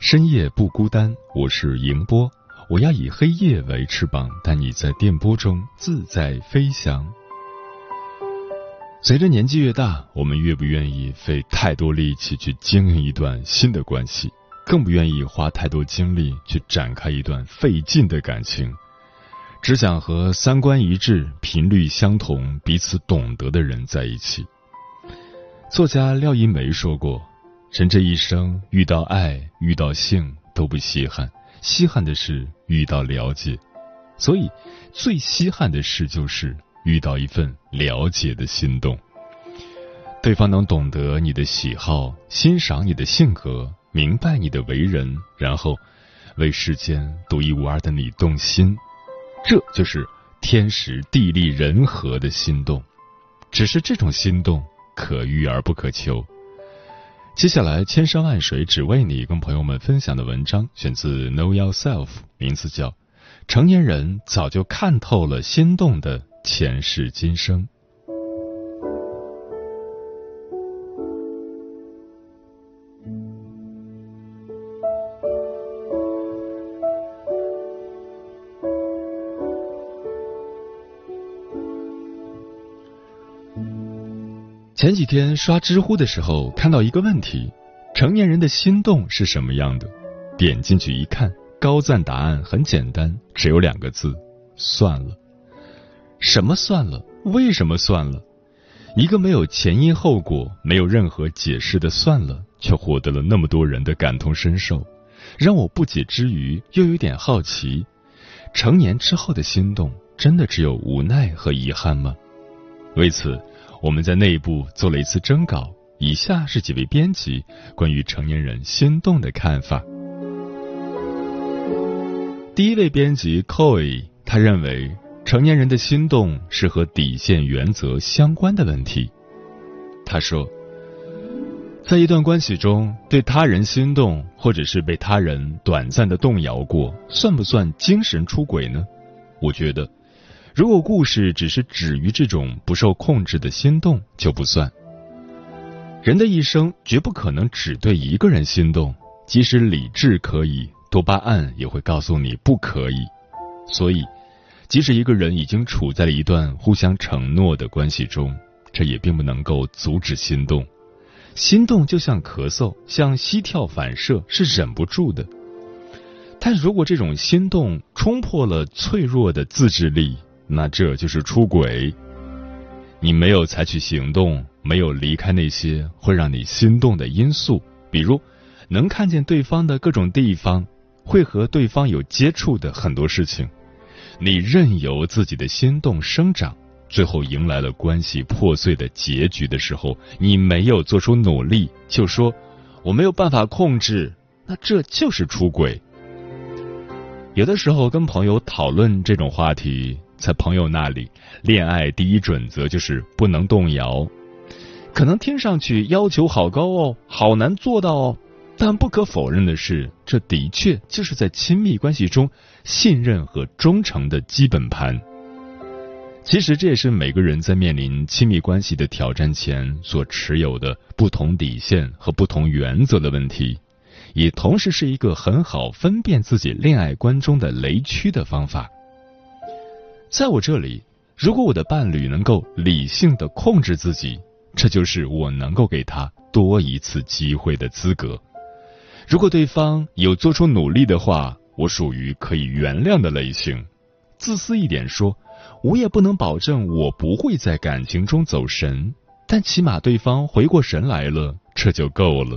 深夜不孤单。我是迎波，我要以黑夜为翅膀，带你在电波中自在飞翔。随着年纪越大，我们越不愿意费太多力气去经营一段新的关系，更不愿意花太多精力去展开一段费劲的感情。只想和三观一致、频率相同、彼此懂得的人在一起。作家廖一梅说过：“人这一生遇到爱、遇到性都不稀罕，稀罕的是遇到了解。所以，最稀罕的事就是遇到一份了解的心动。对方能懂得你的喜好，欣赏你的性格，明白你的为人，然后为世间独一无二的你动心。”这就是天时地利人和的心动，只是这种心动可遇而不可求。接下来，千山万水只为你，跟朋友们分享的文章选自 Know Yourself，名字叫《成年人早就看透了心动的前世今生》。前几天刷知乎的时候，看到一个问题：成年人的心动是什么样的？点进去一看，高赞答案很简单，只有两个字：算了。什么算了？为什么算了？一个没有前因后果、没有任何解释的算了，却获得了那么多人的感同身受，让我不解之余又有点好奇：成年之后的心动，真的只有无奈和遗憾吗？为此。我们在内部做了一次征稿，以下是几位编辑关于成年人心动的看法。第一位编辑 Koi，他认为成年人的心动是和底线原则相关的问题。他说，在一段关系中，对他人心动，或者是被他人短暂的动摇过，算不算精神出轨呢？我觉得。如果故事只是止于这种不受控制的心动，就不算。人的一生绝不可能只对一个人心动，即使理智可以，多巴胺也会告诉你不可以。所以，即使一个人已经处在了一段互相承诺的关系中，这也并不能够阻止心动。心动就像咳嗽，像膝跳反射，是忍不住的。但如果这种心动冲破了脆弱的自制力，那这就是出轨。你没有采取行动，没有离开那些会让你心动的因素，比如能看见对方的各种地方，会和对方有接触的很多事情。你任由自己的心动生长，最后迎来了关系破碎的结局的时候，你没有做出努力，就说我没有办法控制，那这就是出轨。有的时候跟朋友讨论这种话题。在朋友那里，恋爱第一准则就是不能动摇。可能听上去要求好高哦，好难做到哦。但不可否认的是，这的确就是在亲密关系中信任和忠诚的基本盘。其实这也是每个人在面临亲密关系的挑战前所持有的不同底线和不同原则的问题，也同时是一个很好分辨自己恋爱观中的雷区的方法。在我这里，如果我的伴侣能够理性的控制自己，这就是我能够给他多一次机会的资格。如果对方有做出努力的话，我属于可以原谅的类型。自私一点说，我也不能保证我不会在感情中走神，但起码对方回过神来了，这就够了。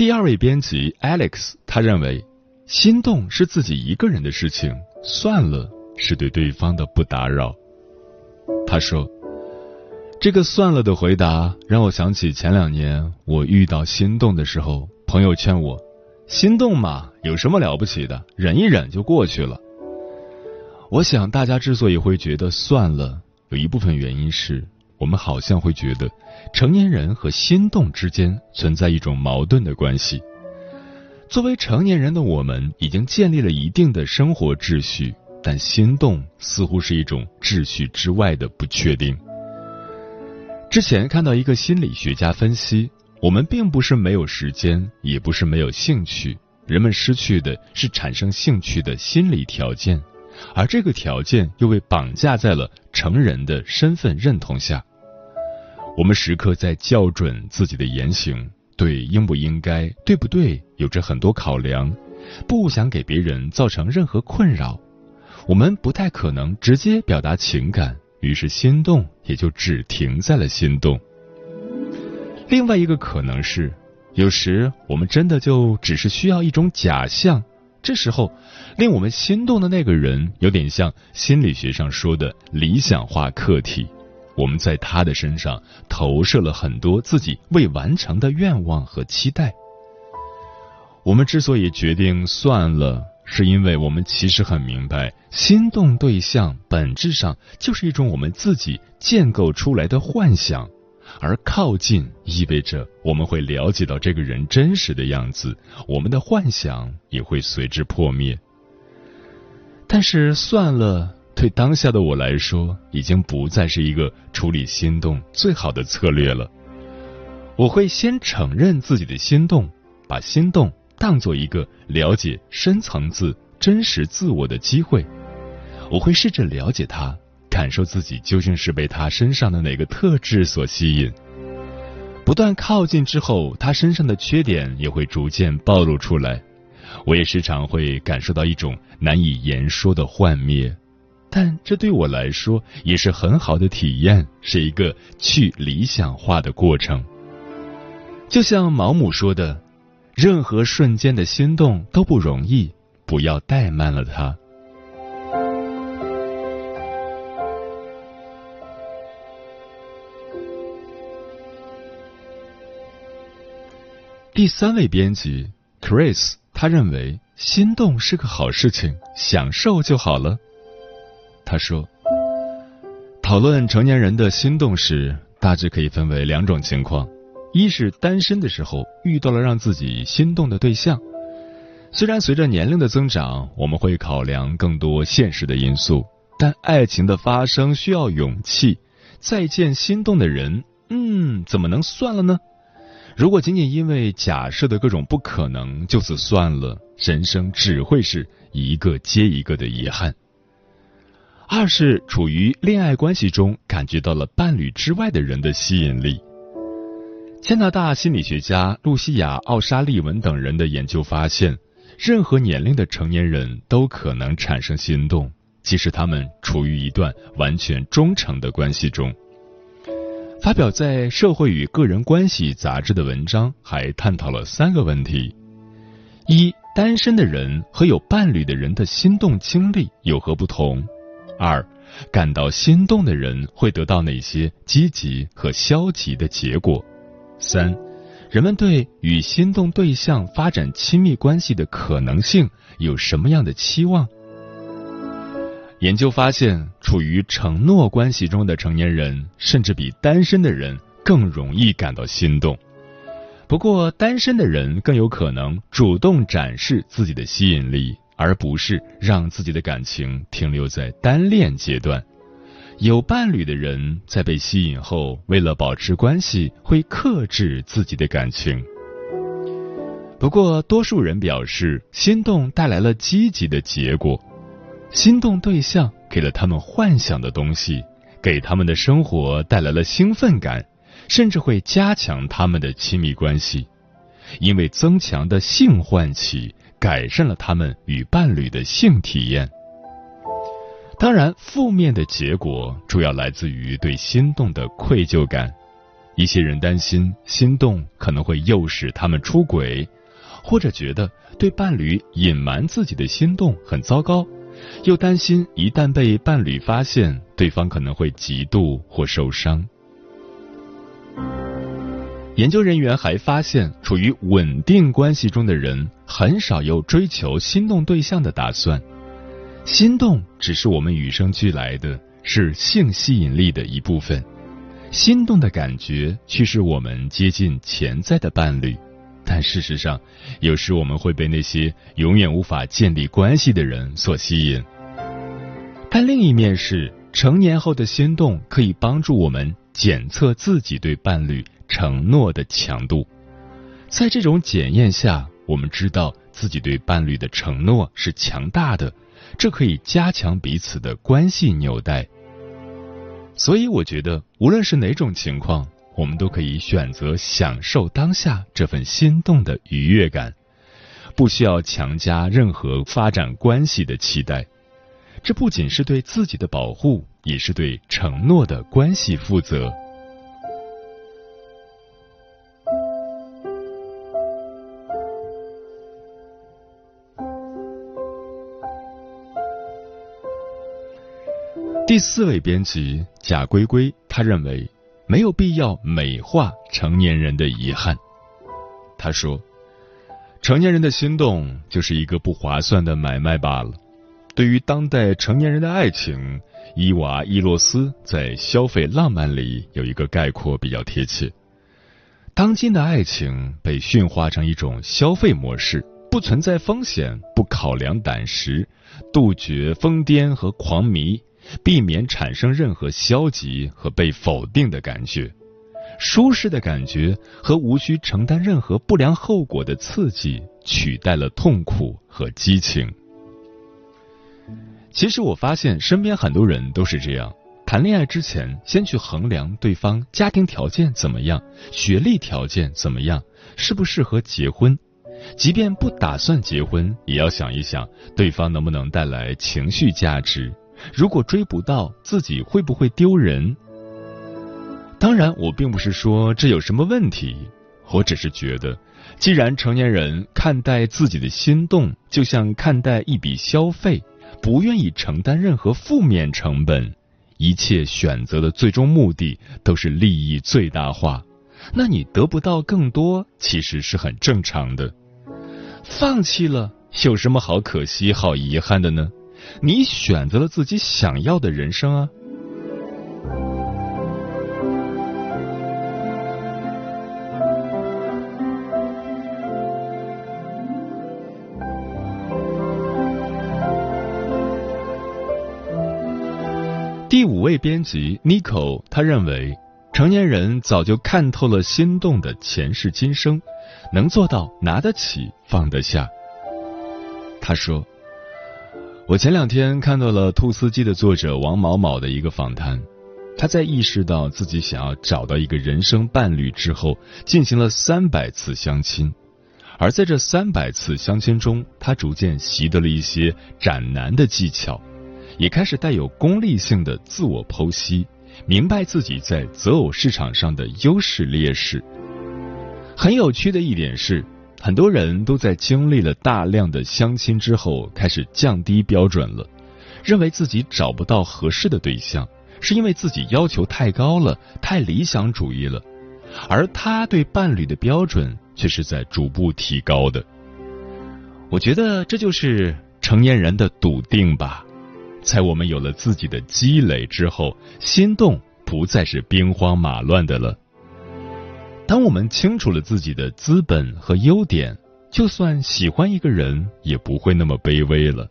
第二位编辑 Alex，他认为，心动是自己一个人的事情，算了是对对方的不打扰。他说：“这个算了的回答让我想起前两年我遇到心动的时候，朋友劝我，心动嘛，有什么了不起的，忍一忍就过去了。我想大家之所以会觉得算了，有一部分原因是。”我们好像会觉得，成年人和心动之间存在一种矛盾的关系。作为成年人的我们，已经建立了一定的生活秩序，但心动似乎是一种秩序之外的不确定。之前看到一个心理学家分析，我们并不是没有时间，也不是没有兴趣，人们失去的是产生兴趣的心理条件，而这个条件又被绑架在了成人的身份认同下。我们时刻在校准自己的言行，对应不应该、对不对，有着很多考量，不想给别人造成任何困扰。我们不太可能直接表达情感，于是心动也就只停在了心动。另外一个可能是，有时我们真的就只是需要一种假象，这时候令我们心动的那个人，有点像心理学上说的理想化客体。我们在他的身上投射了很多自己未完成的愿望和期待。我们之所以决定算了，是因为我们其实很明白，心动对象本质上就是一种我们自己建构出来的幻想，而靠近意味着我们会了解到这个人真实的样子，我们的幻想也会随之破灭。但是算了。对当下的我来说，已经不再是一个处理心动最好的策略了。我会先承认自己的心动，把心动当做一个了解深层次、真实自我的机会。我会试着了解他，感受自己究竟是被他身上的哪个特质所吸引。不断靠近之后，他身上的缺点也会逐渐暴露出来。我也时常会感受到一种难以言说的幻灭。但这对我来说也是很好的体验，是一个去理想化的过程。就像毛姆说的：“任何瞬间的心动都不容易，不要怠慢了它。”第三位编辑 Chris，他认为心动是个好事情，享受就好了。他说：“讨论成年人的心动时，大致可以分为两种情况：一是单身的时候遇到了让自己心动的对象。虽然随着年龄的增长，我们会考量更多现实的因素，但爱情的发生需要勇气。再见心动的人，嗯，怎么能算了呢？如果仅仅因为假设的各种不可能就此算了，人生只会是一个接一个的遗憾。”二是处于恋爱关系中，感觉到了伴侣之外的人的吸引力。加拿大心理学家露西亚·奥沙利文等人的研究发现，任何年龄的成年人都可能产生心动，即使他们处于一段完全忠诚的关系中。发表在《社会与个人关系》杂志的文章还探讨了三个问题：一、单身的人和有伴侣的人的心动经历有何不同？二，感到心动的人会得到哪些积极和消极的结果？三，人们对与心动对象发展亲密关系的可能性有什么样的期望？研究发现，处于承诺关系中的成年人，甚至比单身的人更容易感到心动。不过，单身的人更有可能主动展示自己的吸引力。而不是让自己的感情停留在单恋阶段。有伴侣的人在被吸引后，为了保持关系，会克制自己的感情。不过，多数人表示，心动带来了积极的结果。心动对象给了他们幻想的东西，给他们的生活带来了兴奋感，甚至会加强他们的亲密关系，因为增强的性唤起改善了他们与伴侣的性体验。当然，负面的结果主要来自于对心动的愧疚感。一些人担心心动可能会诱使他们出轨，或者觉得对伴侣隐瞒自己的心动很糟糕，又担心一旦被伴侣发现，对方可能会嫉妒或受伤。研究人员还发现，处于稳定关系中的人很少有追求心动对象的打算。心动只是我们与生俱来的，是性吸引力的一部分。心动的感觉驱使我们接近潜在的伴侣，但事实上，有时我们会被那些永远无法建立关系的人所吸引。但另一面是，成年后的心动可以帮助我们检测自己对伴侣承诺的强度。在这种检验下，我们知道自己对伴侣的承诺是强大的。这可以加强彼此的关系纽带，所以我觉得，无论是哪种情况，我们都可以选择享受当下这份心动的愉悦感，不需要强加任何发展关系的期待。这不仅是对自己的保护，也是对承诺的关系负责。第四位编辑贾龟龟，他认为没有必要美化成年人的遗憾。他说：“成年人的心动就是一个不划算的买卖罢了。对于当代成年人的爱情，伊娃·伊洛斯在《消费浪漫》里有一个概括比较贴切：当今的爱情被驯化成一种消费模式，不存在风险，不考量胆识，杜绝疯癫和狂迷。”避免产生任何消极和被否定的感觉，舒适的感觉和无需承担任何不良后果的刺激取代了痛苦和激情。其实我发现身边很多人都是这样：谈恋爱之前，先去衡量对方家庭条件怎么样，学历条件怎么样，适不适合结婚；即便不打算结婚，也要想一想对方能不能带来情绪价值。如果追不到，自己会不会丢人？当然，我并不是说这有什么问题，我只是觉得，既然成年人看待自己的心动就像看待一笔消费，不愿意承担任何负面成本，一切选择的最终目的都是利益最大化，那你得不到更多，其实是很正常的。放弃了，有什么好可惜、好遗憾的呢？你选择了自己想要的人生啊！第五位编辑 Nico，他认为成年人早就看透了心动的前世今生，能做到拿得起放得下。他说。我前两天看到了《兔斯基》的作者王某某的一个访谈，他在意识到自己想要找到一个人生伴侣之后，进行了三百次相亲，而在这三百次相亲中，他逐渐习得了一些斩男的技巧，也开始带有功利性的自我剖析，明白自己在择偶市场上的优势劣势。很有趣的一点是。很多人都在经历了大量的相亲之后，开始降低标准了，认为自己找不到合适的对象，是因为自己要求太高了，太理想主义了，而他对伴侣的标准却是在逐步提高的。我觉得这就是成年人的笃定吧，在我们有了自己的积累之后，心动不再是兵荒马乱的了。当我们清楚了自己的资本和优点，就算喜欢一个人，也不会那么卑微了。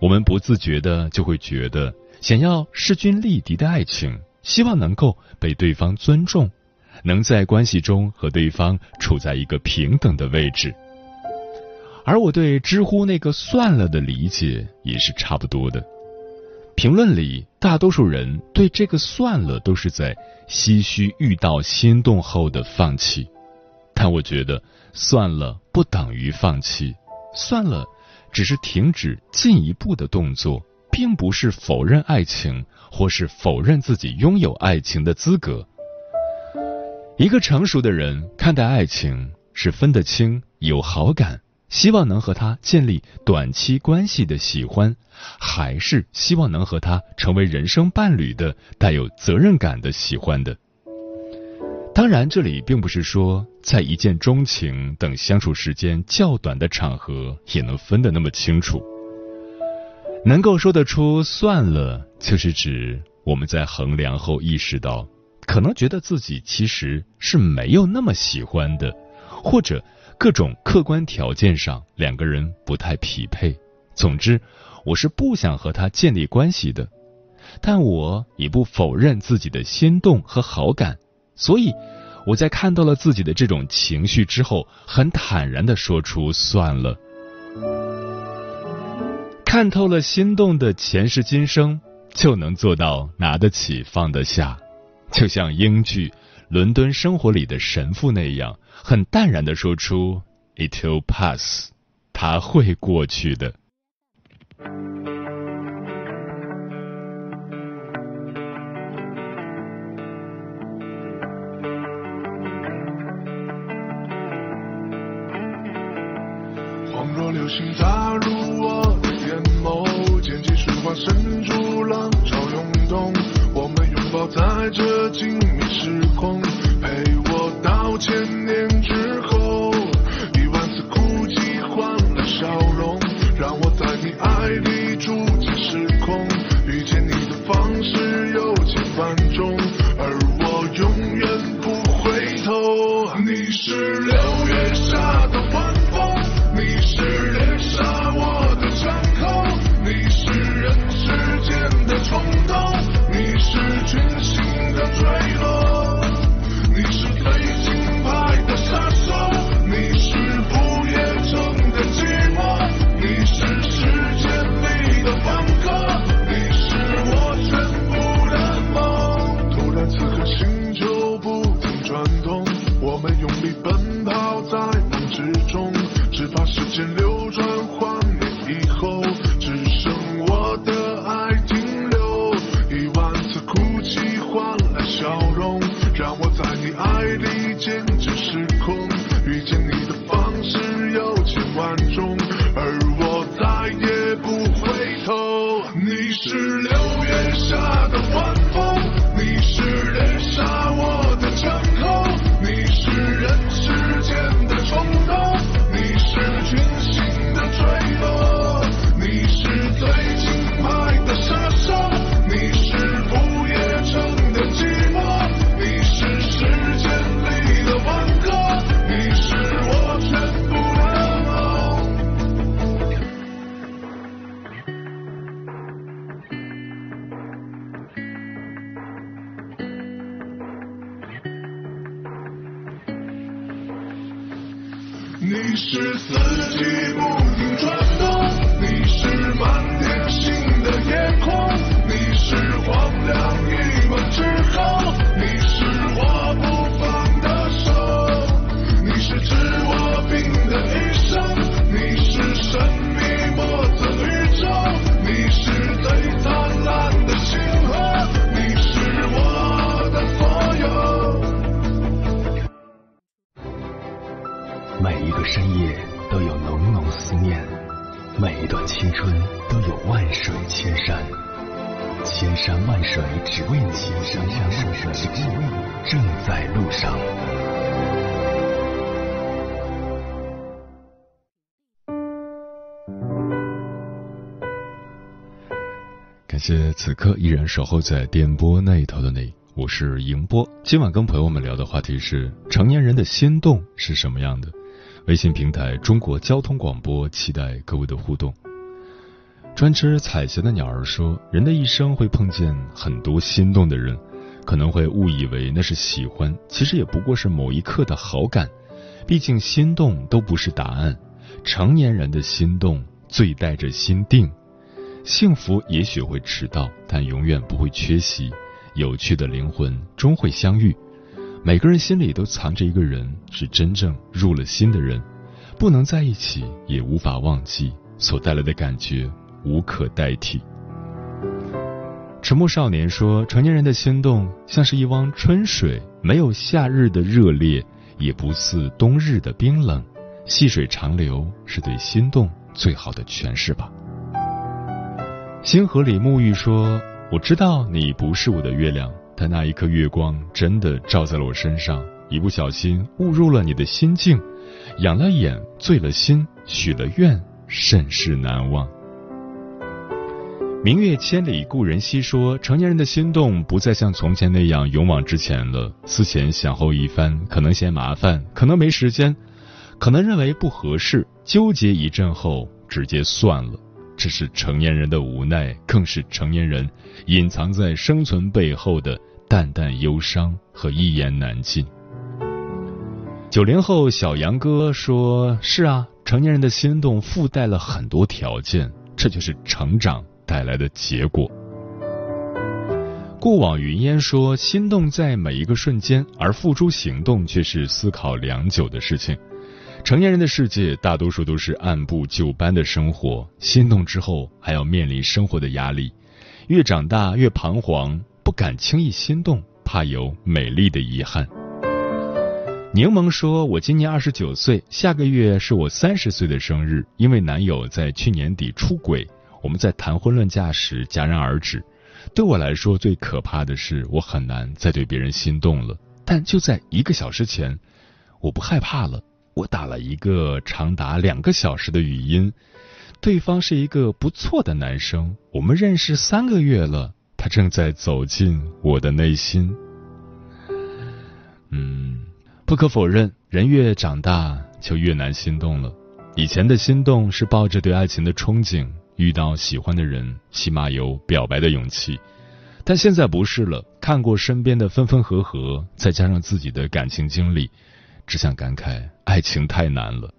我们不自觉的就会觉得，想要势均力敌的爱情，希望能够被对方尊重，能在关系中和对方处在一个平等的位置。而我对知乎那个算了的理解也是差不多的。评论里，大多数人对这个算了都是在唏嘘遇到心动后的放弃，但我觉得算了不等于放弃，算了只是停止进一步的动作，并不是否认爱情或是否认自己拥有爱情的资格。一个成熟的人看待爱情是分得清有好感。希望能和他建立短期关系的喜欢，还是希望能和他成为人生伴侣的带有责任感的喜欢的？当然，这里并不是说在一见钟情等相处时间较短的场合也能分得那么清楚。能够说得出算了，就是指我们在衡量后意识到，可能觉得自己其实是没有那么喜欢的，或者。各种客观条件上，两个人不太匹配。总之，我是不想和他建立关系的，但我也不否认自己的心动和好感。所以，我在看到了自己的这种情绪之后，很坦然的说出算了。看透了心动的前世今生，就能做到拿得起放得下，就像英剧《伦敦生活》里的神父那样。很淡然的说出，It will pass，它会过去的。恍若流星打入我的眼眸，剑气水花深处，浪潮涌动，我们拥抱在这静时空陪我到。千年之后，一万次哭泣换了笑容，让我在你爱里住进时空。遇见你的方式有千万种，你是四季不停转动，你是满天星的夜空，你是黄粱一梦之后，你是我不放的手，你是知。深夜都有浓浓思念每一段青春都有万水千山。千山万水只为你千山万水只为你正在路上。感谢此刻依然守候在电波那一头的你我是莹波。今晚跟朋友们聊的话题是成年人的心动是什么样的？微信平台中国交通广播，期待各位的互动。专吃彩霞的鸟儿说，人的一生会碰见很多心动的人，可能会误以为那是喜欢，其实也不过是某一刻的好感。毕竟心动都不是答案，成年人的心动最带着心定。幸福也许会迟到，但永远不会缺席。有趣的灵魂终会相遇。每个人心里都藏着一个人，是真正入了心的人，不能在一起，也无法忘记，所带来的感觉无可代替。沉默少年说：“成年人的心动像是一汪春水，没有夏日的热烈，也不似冬日的冰冷，细水长流是对心动最好的诠释吧。”星河里沐浴说：“我知道你不是我的月亮，但那一颗月光真的照在了我身上，一不小心误入了你的心境，养了眼，醉了心，许了愿，甚是难忘。”明月千里故人西说：“成年人的心动不再像从前那样勇往直前了，思前想后一番，可能嫌麻烦，可能没时间，可能认为不合适，纠结一阵后直接算了。这是成年人的无奈，更是成年人隐藏在生存背后的淡淡忧伤和一言难尽。”九零后小杨哥说：“是啊，成年人的心动附带了很多条件，这就是成长。”带来的结果。过往云烟说，心动在每一个瞬间，而付诸行动却是思考良久的事情。成年人的世界，大多数都是按部就班的生活，心动之后还要面临生活的压力。越长大越彷徨，不敢轻易心动，怕有美丽的遗憾。柠檬说：“我今年二十九岁，下个月是我三十岁的生日，因为男友在去年底出轨。”我们在谈婚论嫁时戛然而止。对我来说，最可怕的是我很难再对别人心动了。但就在一个小时前，我不害怕了。我打了一个长达两个小时的语音，对方是一个不错的男生。我们认识三个月了，他正在走进我的内心。嗯，不可否认，人越长大就越难心动了。以前的心动是抱着对爱情的憧憬。遇到喜欢的人，起码有表白的勇气，但现在不是了。看过身边的分分合合，再加上自己的感情经历，只想感慨爱情太难了。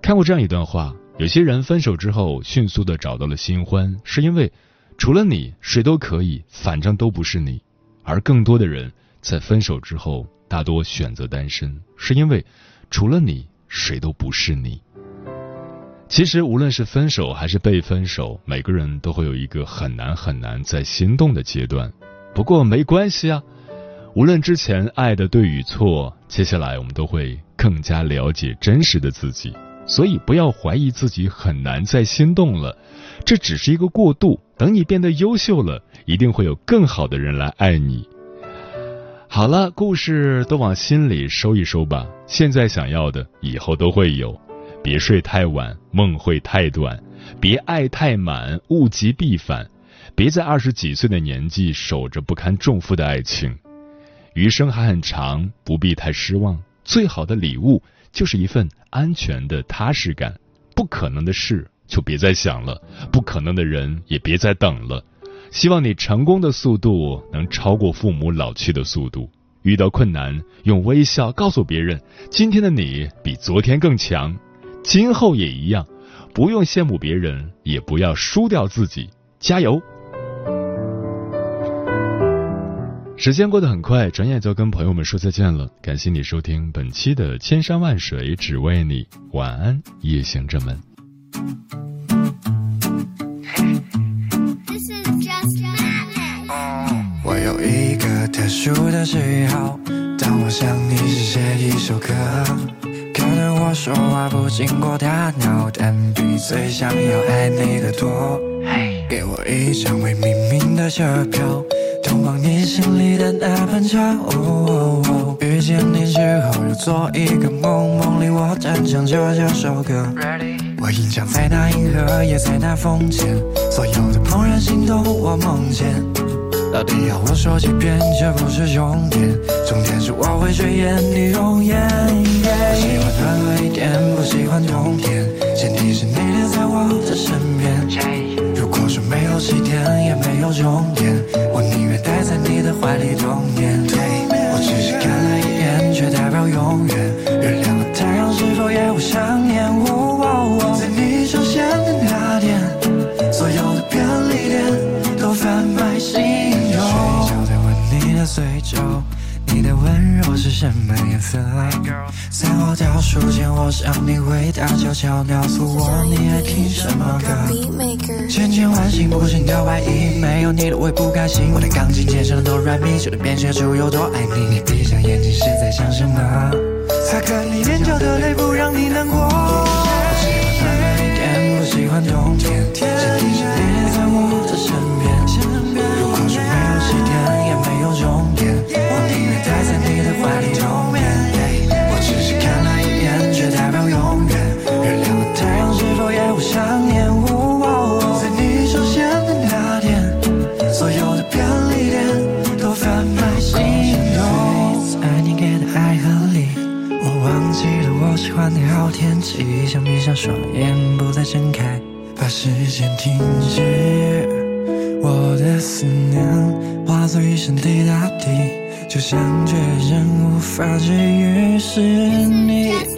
看过这样一段话：有些人分手之后迅速的找到了新欢，是因为除了你谁都可以，反正都不是你；而更多的人在分手之后大多选择单身，是因为除了你谁都不是你。其实，无论是分手还是被分手，每个人都会有一个很难很难再心动的阶段。不过没关系啊，无论之前爱的对与错，接下来我们都会更加了解真实的自己。所以，不要怀疑自己很难再心动了，这只是一个过渡。等你变得优秀了，一定会有更好的人来爱你。好了，故事都往心里收一收吧。现在想要的，以后都会有。别睡太晚，梦会太短；别爱太满，物极必反。别在二十几岁的年纪守着不堪重负的爱情。余生还很长，不必太失望。最好的礼物就是一份安全的踏实感。不可能的事就别再想了，不可能的人也别再等了。希望你成功的速度能超过父母老去的速度。遇到困难，用微笑告诉别人：今天的你比昨天更强。今后也一样，不用羡慕别人，也不要输掉自己，加油！时间过得很快，转眼就跟朋友们说再见了。感谢你收听本期的《千山万水只为你》，晚安，夜行者们。我有一个特殊的嗜好，当我想你时写一首歌。可能我说话不经过大脑，但比最想要爱你的多。给我一张未命名的车票，通往你心里的那盘茶。遇见你之后又做一个梦，梦里我弹唱着这首歌。我隐藏在那银河，也在那风间，所有的怦然心动我梦见。到底要我说几遍？这不是重点，重点是我会追眼你容颜。我喜欢暖和一点，不喜欢冬天，前提是你留在我的身边。如果说没有起点，也没有终点，我宁愿待在你的怀里冬眠，我只是看了一眼，却代表永远。月亮和太阳是否也会想念？我在你出现的那天，所有的便利店都贩卖心有。睡觉在吻你的嘴角，你的温柔是什么颜色？倒数间，我想你，回答，悄悄告诉我，你爱听什么歌？千千万万不表情，白衣，没有你的我也不开心。我的钢琴键上的哆来咪，就能编写出有多爱你。你闭上眼睛是在想什么？擦干你眼角的泪，不。想却仍无法治愈，是你。